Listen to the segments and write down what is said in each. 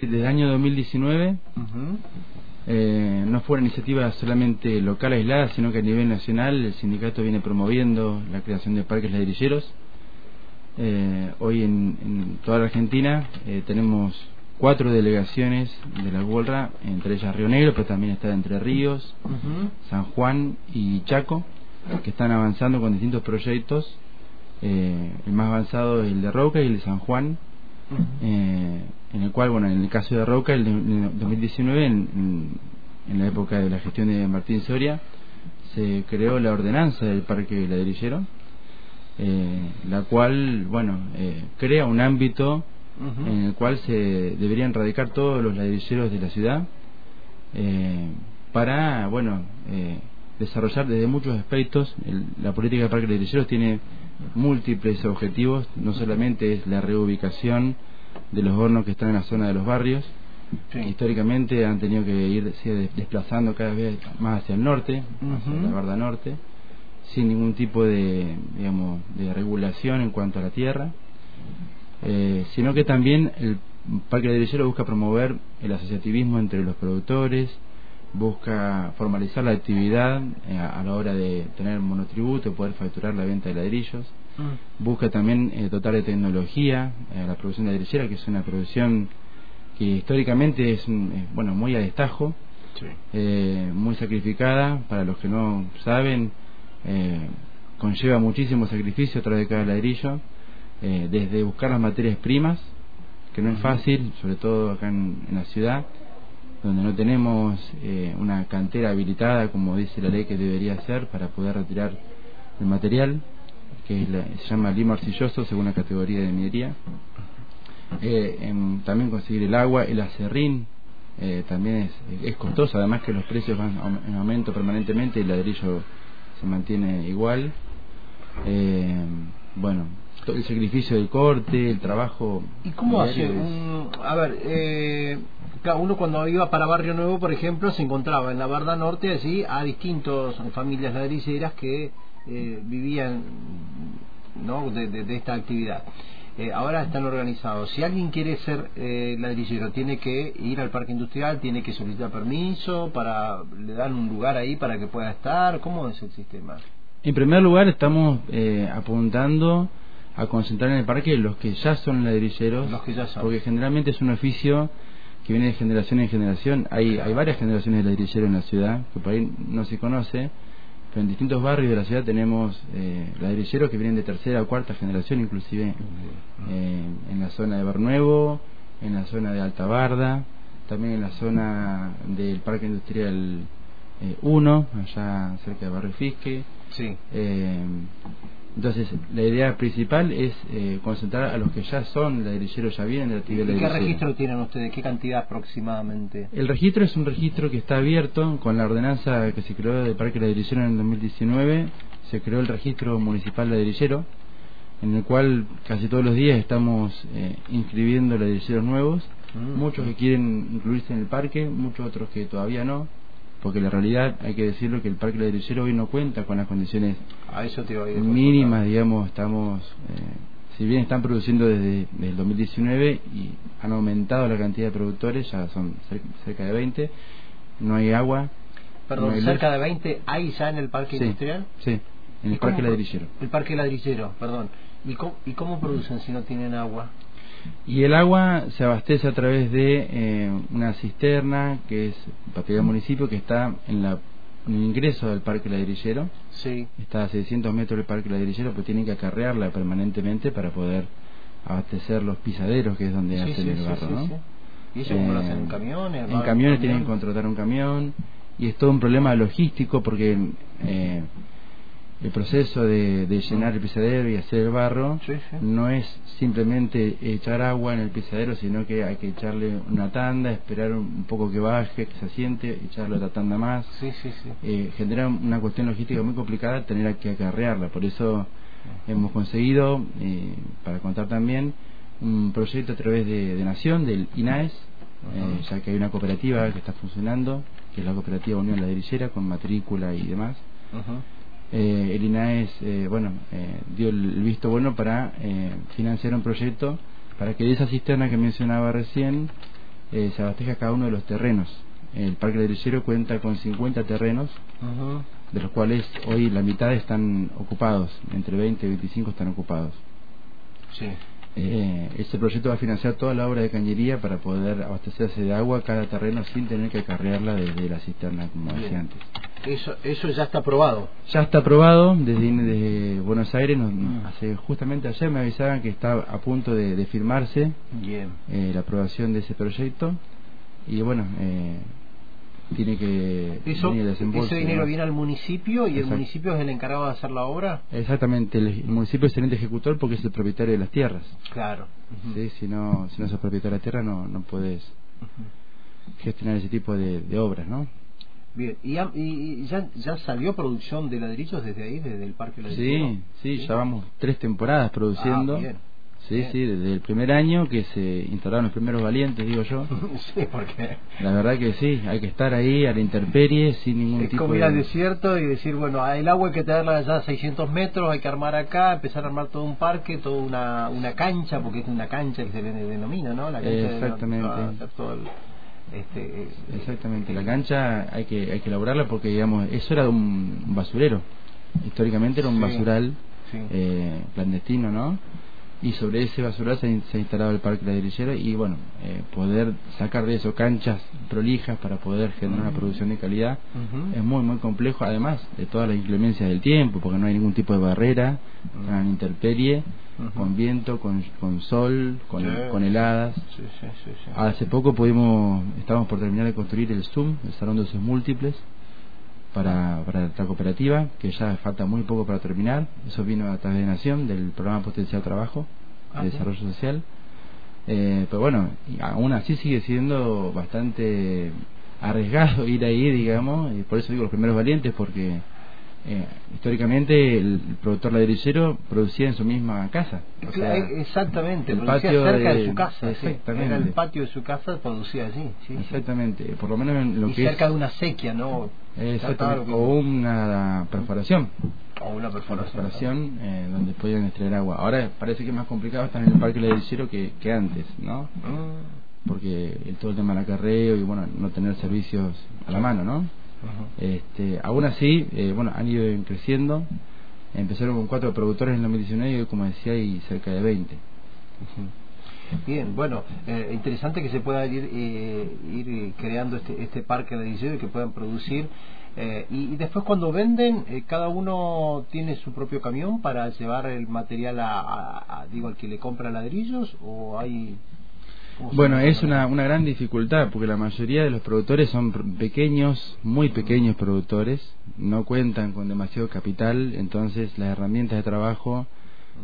Desde el año 2019 eh, no fue una iniciativa solamente local aislada, sino que a nivel nacional el sindicato viene promoviendo la creación de parques ladrilleros. Eh, hoy en, toda la Argentina eh, tenemos cuatro delegaciones de la Guolra, entre ellas Río Negro, pero también está Entre Ríos, San Juan y Chaco, que están avanzando con distintos proyectos. el más avanzado es el de Roca y el de San Juan en el cual, bueno, en el caso de Roca, el de, 2019, en, la época de la gestión de Martín Soria, se creó la ordenanza del Parque Ladrillero, eh, la cual, bueno, eh, crea un ámbito en el cual se deberían radicar todos los ladrilleros de la ciudad para, bueno, desarrollar desde muchos aspectos. la política del Parque Ladrillero tiene múltiples objetivos, no solamente es la reubicación de los hornos que están en la zona de los barrios, históricamente han tenido que ir desplazando cada vez más hacia el norte, hacia la barda norte, sin ningún tipo de, digamos, de regulación en cuanto a la tierra, eh, sino que también el Parque de busca promover el asociativismo entre los productores, busca formalizar la actividad eh, a la hora de tener monotributo, poder facturar la venta de ladrillos. Mm. Busca también eh, dotar de tecnología a la producción de ladrillera, que es una producción que históricamente es, bueno muy a destajo, eh, muy sacrificada. Para los que no saben, conlleva muchísimo sacrificio a través de cada ladrillo, desde buscar las materias primas, que no es fácil, sobre todo acá en la ciudad donde no tenemos eh, una cantera habilitada como dice la ley que debería ser para poder retirar el material que se llama limo arcilloso según la categoría de minería eh, también conseguir el agua el acerrín eh, también es, es costoso además que los precios van en aumento permanentemente y el ladrillo se mantiene igual bueno el sacrificio del corte, el trabajo. ¿Y cómo hace? a ver, eh, uno cuando iba para Barrio Nuevo, por ejemplo, se encontraba en la Barda Norte así a distintos familias ladrilleras que eh, vivían ¿no? de, esta actividad. Eh, ahora están organizados. Si alguien quiere ser eh, ladrillero, tiene que ir al parque industrial, tiene que solicitar permiso, para le dan un lugar ahí para que pueda estar. ¿Cómo es el sistema? En primer lugar, estamos apuntando a concentrar en el parque los que ya son ladrilleros, los que ya son. porque generalmente es un oficio que viene de generación en generación. Hay, hay varias generaciones de ladrilleros en la ciudad, que por ahí no se conoce, pero en distintos barrios de la ciudad tenemos eh, ladrilleros que vienen de tercera o cuarta generación, inclusive eh, en la zona de Barnuevo, en la zona de Alta Barda, también en la zona del Parque Industrial 1, eh, allá cerca de Barrio Fisque. Sí. Entonces, la idea principal es eh, concentrar a los que ya son ladrilleros, ya vienen de la actividad ¿Y qué registro tienen ustedes? ¿Qué cantidad aproximadamente? El registro es un registro que está abierto con la ordenanza que se creó del Parque Ladrillero en el 2019. Se creó el registro municipal ladrillero, en el cual casi todos los días estamos eh, inscribiendo ladrilleros nuevos. Mm. Muchos que quieren incluirse en el parque, muchos otros que todavía no porque la realidad hay que decirlo que el parque ladrillero hoy no cuenta con las condiciones mínimas digamos estamos eh, si bien están produciendo desde, el 2019 y han aumentado la cantidad de productores ya son cerca de 20 no hay agua perdón cerca de 20 hay ya en el parque industrial sí en el parque ladrillero el parque ladrillero perdón. ¿Y ¿Y cómo producen si no tienen agua y el agua se abastece a través de eh, una cisterna que es propiedad del municipio que está en, la, el ingreso del Parque Ladrillero. Sí. Está a 600 metros del Parque Ladrillero, pero tienen que acarrearla permanentemente para poder abastecer los pisaderos, que es donde hacen el barro. ¿no? ¿Y eso cómo lo hacen en camiones? En camiones tienen que contratar un camión y es todo un problema logístico porque eh, el proceso de, llenar el pisadero y hacer el barro no es simplemente echar agua en el pisadero, sino que hay que echarle una tanda, esperar un poco que baje, que se asiente, echarle otra tanda más. Eh, genera una cuestión logística muy complicada tener que acarrearla. Por eso hemos conseguido, eh, para contar también, un proyecto a través de, Nación, del INAES, eh, ya que hay una cooperativa que está funcionando, que es la Cooperativa Unión La Dirillera, con matrícula y demás eh, el INAES eh, bueno, eh, dio el visto bueno para financiar un proyecto para que de esa cisterna que mencionaba recién eh, se abasteja cada uno de los terrenos. El Parque Ladrillero cuenta con 50 terrenos, de los cuales hoy la mitad están ocupados, entre 20 y 25 están ocupados. Sí. Eh, este proyecto va a financiar toda la obra de cañería para poder abastecerse de agua cada terreno sin tener que acarrearla desde la cisterna, como decía antes. Eso, eso ya está aprobado. Ya está aprobado desde, Buenos Aires. Mm. hace justamente ayer me avisaban que está a punto de, firmarse eh, la aprobación de ese proyecto. Y bueno, eh, tiene que Eso, ese dinero viene al municipio y el municipio es el encargado de hacer la obra exactamente el, municipio es el ente ejecutor porque es el propietario de las tierras claro ¿Sí? si no si no sos propietario de la tierra no no puedes gestionar ese tipo de, obras no bien y, y, ya, ya salió producción de ladrillos desde ahí desde el parque ladrillo sí, sí ya vamos tres temporadas produciendo ah, Sí, sí, desde el primer año que se instalaron los primeros valientes, digo yo. sí, porque... La verdad que sí, hay que estar ahí a la intemperie sin ningún es tipo como ir al desierto y decir, bueno, el agua hay que tenerla allá a 600 metros, hay que armar acá, empezar a armar todo un parque, toda una, una cancha, porque es una cancha que se denomina, ¿no? La cancha Exactamente. Este, Exactamente, la cancha hay que hay que elaborarla porque, digamos, eso era un basurero. Históricamente era un basural eh, clandestino, ¿no? y sobre ese basural se, ha instalado el parque ladrillero y bueno eh, poder sacar de eso canchas prolijas para poder generar una producción de calidad es muy muy complejo además de todas las inclemencias del tiempo porque no hay ningún tipo de barrera uh interperie con viento con, con sol con, con heladas hace poco pudimos estábamos por terminar de construir el Zoom el salón de usos múltiples para, para la cooperativa, que ya falta muy poco para terminar. Eso vino a través de Nación, del programa Potencial Trabajo de Desarrollo Social. Eh, pero bueno, aún así sigue siendo bastante arriesgado ir ahí, digamos, y por eso digo los primeros valientes, porque eh, históricamente el productor ladrillero producía en su misma casa. exactamente, el producía patio cerca de, su casa. Exactamente. el patio de su casa, producía allí. exactamente, por lo menos en lo y que cerca de una sequía, ¿no? Exactamente, o una perforación. O una perforación. eh, donde podían extraer agua. Ahora parece que es más complicado estar en el parque ladrillero que, que antes, ¿no? Mm. Porque el, todo el tema del acarreo y bueno, no tener servicios a la mano, ¿no? Este, aún así, eh, bueno, han ido creciendo. Empezaron con cuatro productores en 2019 y hoy, como decía, hay cerca de 20. Bien, bueno, eh, interesante que se pueda ir, eh, ir creando este, este parque de ladrillo y que puedan producir. y, después cuando venden, cada uno tiene su propio camión para llevar el material a, digo, al que le compra ladrillos o hay bueno, es una, una gran dificultad porque la mayoría de los productores son pequeños, muy pequeños productores, no cuentan con demasiado capital, entonces las herramientas de trabajo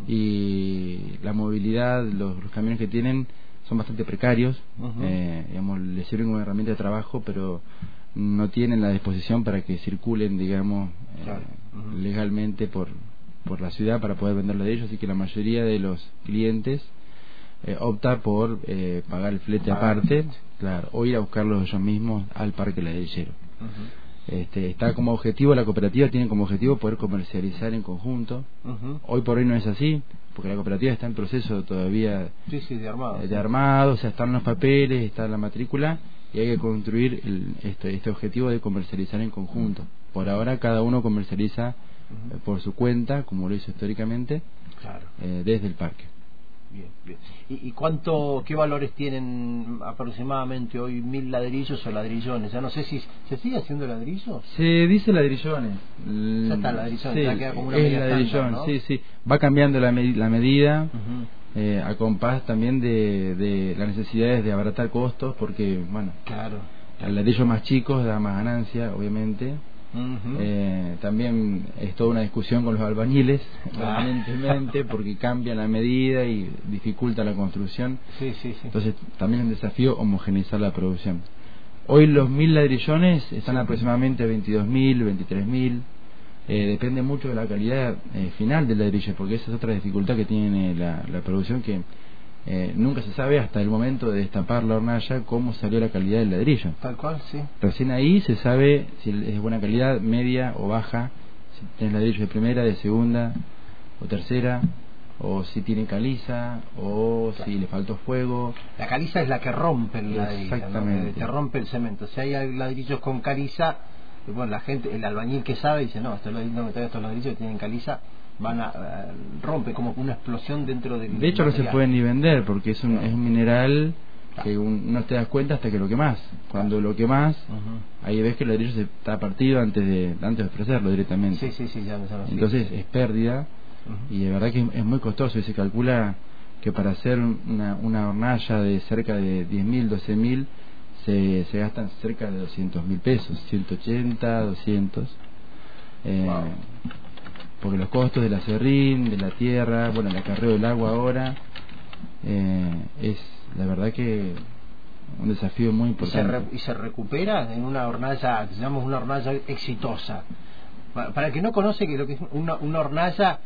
y la movilidad, los, camiones que tienen son bastante precarios, eh, digamos, les sirven como herramienta de trabajo, pero no tienen la disposición para que circulen, digamos, eh, legalmente por, por la ciudad para poder venderlo de ellos, así que la mayoría de los clientes eh, opta por eh, pagar el flete aparte, claro, o ir a buscarlos ellos mismos al parque ladrillero. Este, está como objetivo, la cooperativa tiene como objetivo poder comercializar en conjunto. Hoy por hoy no es así, porque la cooperativa está en proceso todavía de, armado, de armado, o sea, están los papeles, está la matrícula y hay que construir el, este, este objetivo de comercializar en conjunto. Por ahora cada uno comercializa eh, por su cuenta, como lo hizo históricamente, desde el parque. Bien, bien. ¿Y, cuánto, qué valores tienen aproximadamente hoy mil ladrillos o ladrillones? Ya no sé si se sigue haciendo ladrillo. Se dice ladrillones. Ya está ladrillones, ya queda como una es ladrillón, sí, sí. Va cambiando la, la medida. Eh, a compás también de, de las necesidades de abaratar costos porque bueno claro al ladrillo más chicos da más ganancia obviamente eh, también es toda una discusión con los albañiles, permanentemente, porque cambia la medida y dificulta la construcción. Entonces, también es un desafío homogeneizar la producción. Hoy los mil ladrillones están aproximadamente 22.000, 23.000. Eh, depende mucho de la calidad eh, final del ladrillo, porque esa es otra dificultad que tiene la, la producción que eh, nunca se sabe hasta el momento de destapar la hornalla cómo salió la calidad del ladrillo. Tal cual, sí. Recién ahí se sabe si es de buena calidad, media o baja, si tienes ladrillo de primera, de segunda o tercera. o si tiene caliza, o si le faltó fuego. La caliza es la que rompe el ladrillo, Exactamente. que rompe el cemento. Si hay ladrillos con caliza, bueno, la gente, el albañil que sabe dice, no, estos ladrillos, no, estos ladrillos que tienen caliza van a eh, rompe como una explosión dentro del De hecho no se pueden ni vender porque es un, es un mineral que un- no te das cuenta hasta que lo quemás. Cuando lo quemás, Ujú. ahí ves que el ladrillo se está partido antes de antes de ofrecerlo directamente. Sí, sí, sí, ya. Entonces es pérdida y de verdad que es muy costoso y se calcula que para hacer una, una hornalla de cerca de 10.000, 12.000 se, se gastan cerca de 200 mil pesos, 180, 200. Eh, Wow. Porque los costos del acerrín, de la tierra, bueno, el acarreo del agua ahora, eh, es la verdad que un desafío muy y se, importante. y se recupera en una hornalla, llamamos una hornalla exitosa. Pa- Para el que no conoce que lo que es una, una hornalla,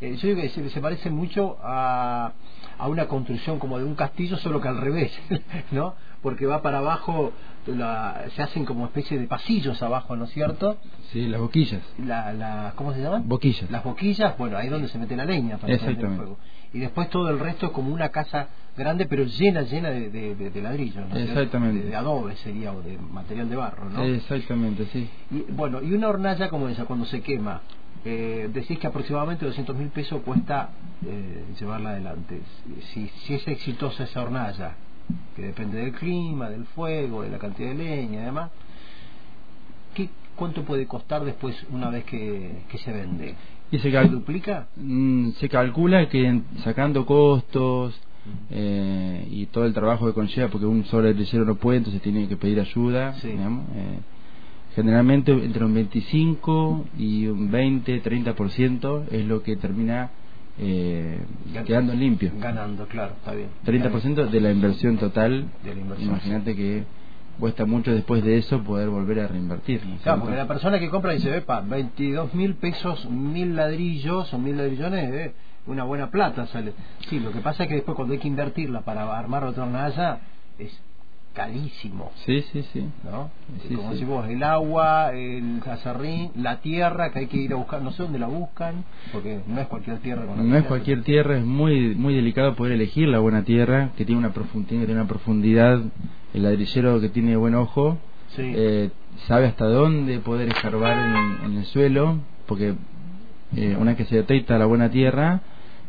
eh, yo digo que se, se parece mucho a, a una construcción como de un castillo, solo que al revés, ¿no? Porque va para abajo, la- se hacen como especie de pasillos abajo, ¿no es cierto? Sí, las boquillas. La, la, ¿Cómo se llaman? Boquillas. Las boquillas, bueno, ahí es donde se mete la leña para prender el Exactamente. fuego. Y después todo el resto es como una casa grande, pero llena, llena de, de, de- de ladrillos. ¿no? Exactamente. De, de adobe sería, o de material de barro, ¿no? Exactamente, sí. Y, bueno, y una hornalla como esa, cuando se quema, eh, decís que aproximadamente 200 mil pesos cuesta eh, llevarla adelante. Si, si es exitosa esa hornalla, que depende del clima, del fuego, de la cantidad de leña y demás, ¿qué, ¿cuánto puede costar después una vez que, que se vende? Y se, ¿Se cal- duplica? Mm, se calcula que sacando costos eh, y todo el trabajo que conlleva, porque un solo electricero no puede, entonces tiene que pedir ayuda. Sí. digamos, eh, generalmente entre un 25 y un 20, 30% es lo que termina eh, Gan- quedando limpio. Ganando, claro, está bien. Está bien. 30% de la inversión total. De la inversión, Imagínate que cuesta mucho después de eso poder volver a reinvertir. ¿no es Claro, porque la persona que compra dice, epa, 22 mil pesos, mil ladrillos o mil ladrillones, eh, una buena plata sale. Sí, lo que pasa es que después cuando hay que invertirla para armar otra hornalla, es carísimo, Sí, sí, sí. ¿no? Sí, Como sí. decís vos, el agua, el acerrín, la tierra que hay que ir a buscar, no sé dónde la buscan, porque no es cualquier tierra. con la No es cualquier tierra, es muy muy delicado poder elegir la buena tierra, que tiene una profundidad, tiene una profundidad, el ladrillero que tiene buen ojo, Sí. eh, sabe hasta dónde poder escarbar en, en el suelo, porque eh, una vez que se detecta la buena tierra,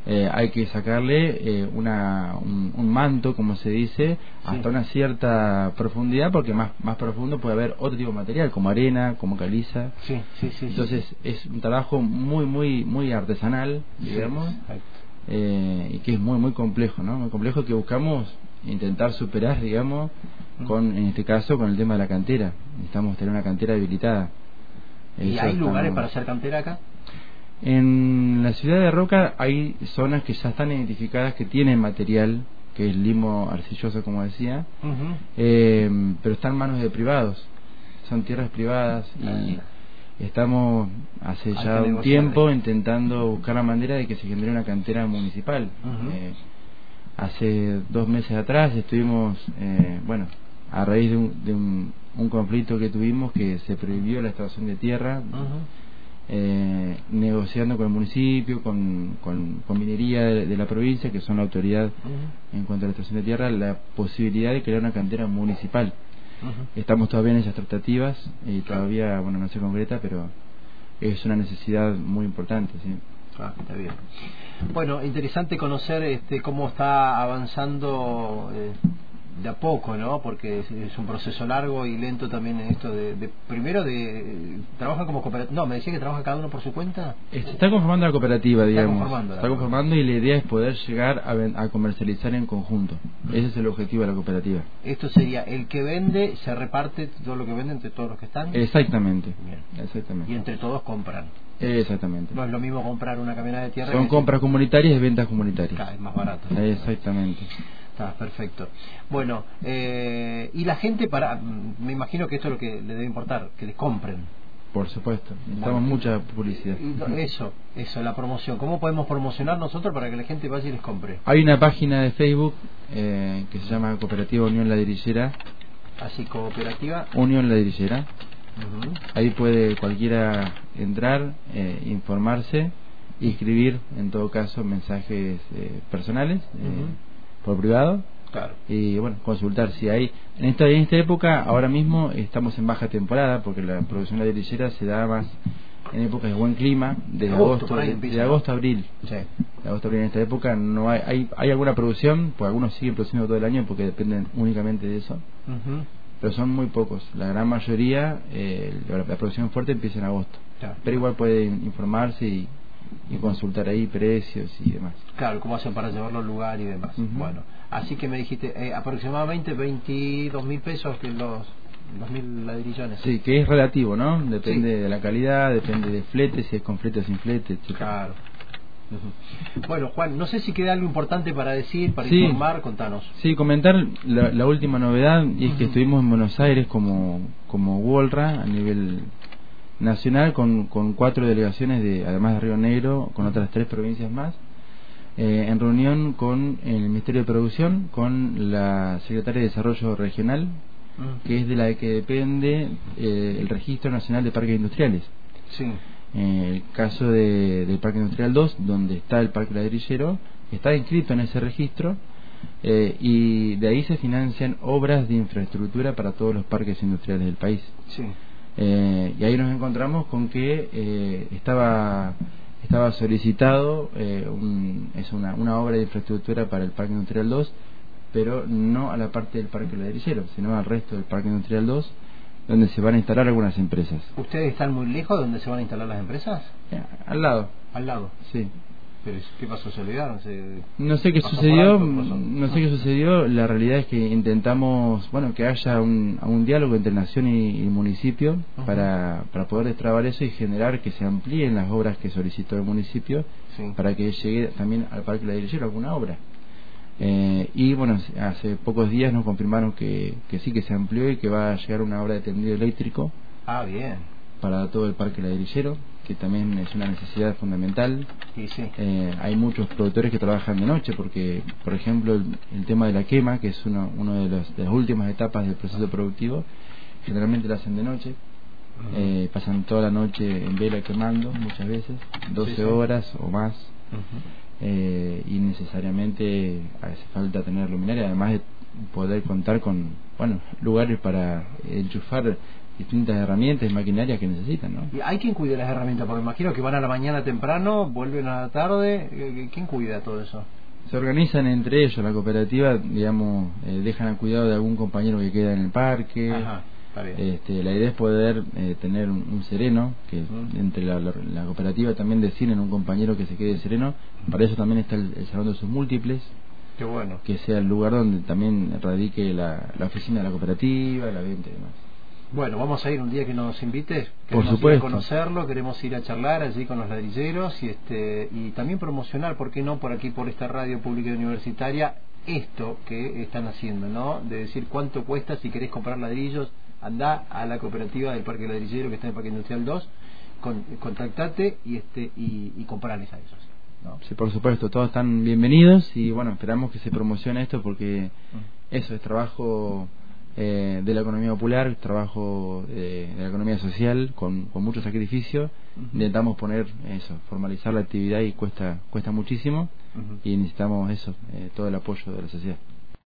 eh, hay que sacarle eh, una, un, un manto, como se dice, hasta una cierta profundidad, porque más, más profundo puede haber otro tipo de material, como arena, como caliza. Sí, sí, sí. sí. Entonces es un trabajo muy, muy, muy artesanal, digamos, Exacto. eh, y que es muy, muy complejo, ¿no? Muy complejo que buscamos intentar superar, digamos, con, en este caso, con el tema de la cantera. Necesitamos tener una cantera habilitada. ¿Y Eso hay lugares estamos- para hacer cantera acá? En la ciudad de Roca hay zonas que ya están identificadas que tienen material, que es limo arcilloso, como decía, eh, pero están en manos de privados. Son tierras privadas y estamos hace Hay ya un tiempo intentando buscar la manera de que se genere una cantera municipal. Eh, hace dos meses atrás estuvimos, eh, bueno, a raíz de, un, de un, un conflicto que tuvimos que se prohibió la extracción de tierra. Eh, negociando con el municipio, con, con, con minería de, de la provincia, que son la autoridad en cuanto a la extracción de tierra, la posibilidad de crear una cantera municipal. Estamos todavía en esas tratativas y todavía, bueno, no se concreta, pero es una necesidad muy importante, sí. Ah, está bien. Bueno, interesante conocer este, cómo está avanzando eh, de a poco, ¿no? Porque es, es un proceso largo y lento también en esto de, de- primero de trabajan como cooperativa. No, me decía que trabaja cada uno por su cuenta. Se está conformando la cooperativa, Está digamos. conformando la está conformando y la idea es poder llegar a, ven- a comercializar en conjunto. Ese es el objetivo de la cooperativa. Esto sería el que vende se reparte todo lo que vende entre todos los que están Exactamente. Bien. y Exactamente. entre todos compran. Exactamente. No es lo mismo comprar una camioneta de tierra. Son compras comunitarias y ventas comunitarias. Claro, es más barato. Exactamente. Está perfecto. Bueno, eh, y la gente para, mm, me imagino que esto es lo que le debe importar, que les compren. Por supuesto. Necesitamos mucha publicidad. Eso, eso, la promoción. ¿Cómo podemos promocionar nosotros para que la gente vaya y les compre? Hay una página de Facebook eh, que se llama Cooperativa Unión Ladrillera. Así, cooperativa. Unión Ladrillera. Ujú. Ahí puede cualquiera entrar, eh, informarse y escribir, en todo caso, mensajes eh, personales eh, por privado. Claro. Y bueno, consultar si hay. En esta, en esta época, ahora mismo estamos en baja temporada porque la producción de la se da más en épocas de buen clima, de agosto, de, agosto a abril. Sí. De agosto a abril en esta época no hay, hay, hay alguna producción, pues algunos siguen produciendo todo el año porque dependen únicamente de eso. Pero son muy pocos. La gran mayoría, eh, la, producción fuerte empieza en agosto. Pero igual pueden informarse y, y consultar ahí precios y demás. Claro, cómo hacen para llevarlo al lugar y demás. Bueno, así que me dijiste eh, aproximadamente 22 mil pesos que los dos mil ladrillones. Sí, que es relativo, ¿no? Depende de la calidad, depende de flete, si es con flete o sin flete, etc. Claro. Bueno, Juan, no sé si queda algo importante para decir, para informar, contanos. Sí, comentar la, última novedad, y es que estuvimos en Buenos Aires como, como WOLRA a nivel nacional con, con cuatro delegaciones, de además de Río Negro, con otras tres provincias más, eh, en reunión con el Ministerio de Producción, con la Secretaria de Desarrollo Regional, mm. que es de la que depende eh, el Registro Nacional de Parques Industriales. Sí. Eh, el caso de, del Parque Industrial 2, donde está el Parque Ladrillero, está inscrito en ese registro y de ahí se financian obras de infraestructura para todos los parques industriales del país. Sí. Eh, y ahí nos encontramos con que eh, estaba estaba solicitado eh, es una, una obra de infraestructura para el Parque Industrial 2 pero no a la parte del Parque Ladrillero sino al resto del Parque Industrial 2 donde se van a instalar algunas empresas. ¿Ustedes están muy lejos de donde se van a instalar las empresas? al lado. Al lado. Sí pero ¿qué pasó? ¿Se olvidaron? no sé qué sucedió, no sé qué sucedió. La realidad es que intentamos, bueno, que haya un, un diálogo entre nación y, municipio para, para poder destrabar eso y generar que se amplíen las obras que solicitó el municipio para que llegue también al Parque La Dirección alguna obra. Eh, y bueno, hace pocos días nos confirmaron que, que sí, que se amplió y que va a llegar una obra de tendido eléctrico. Ah, bien. Para todo el Parque Ladrillero que también es una necesidad fundamental. Sí, sí. Eh, hay muchos productores que trabajan de noche porque, por ejemplo, el, tema de la quema, que es uno, uno de, los, de las últimas etapas del proceso productivo, generalmente lo hacen de noche. Eh, pasan toda la noche en vela quemando muchas veces, 12 horas o más. Eh, y necesariamente hace falta tener luminaria, además de poder contar con bueno lugares para enchufar distintas herramientas y maquinarias que necesitan, ¿no? ¿Y hay quien cuida las herramientas? Porque imagino que van a la mañana temprano, vuelven a la tarde. Eh, ¿Quién cuida todo eso? Se organizan entre ellos, la cooperativa, digamos, eh, dejan al cuidado de algún compañero que queda en el parque. Este, la idea es poder eh, tener un, sereno, que entre la, cooperativa también deciden un compañero que se quede sereno. Para eso también está el, salón de sus múltiples. Qué bueno. Que sea el lugar donde también radique la, la oficina de la cooperativa, la venta y demás. Bueno, vamos a ir un día que nos invites. Por supuesto. Ir a conocerlo, queremos ir a charlar allí con los ladrilleros y este y también promocionar, ¿por qué no? Por aquí, por esta radio pública y universitaria, esto que están haciendo, ¿no? De decir cuánto cuesta si querés comprar ladrillos, anda a la cooperativa del Parque Ladrillero que está en el Parque Industrial 2, con, contactate y este y, y comprarles a ellos. ¿no? Sí, por supuesto, todos están bienvenidos y bueno, esperamos que se promocione esto porque mm. eso es trabajo eh, de la economía popular, trabajo eh, de la economía social con, con mucho sacrificio. Intentamos poner eso, formalizar la actividad y cuesta, cuesta muchísimo y necesitamos eso, eh, todo el apoyo de la sociedad.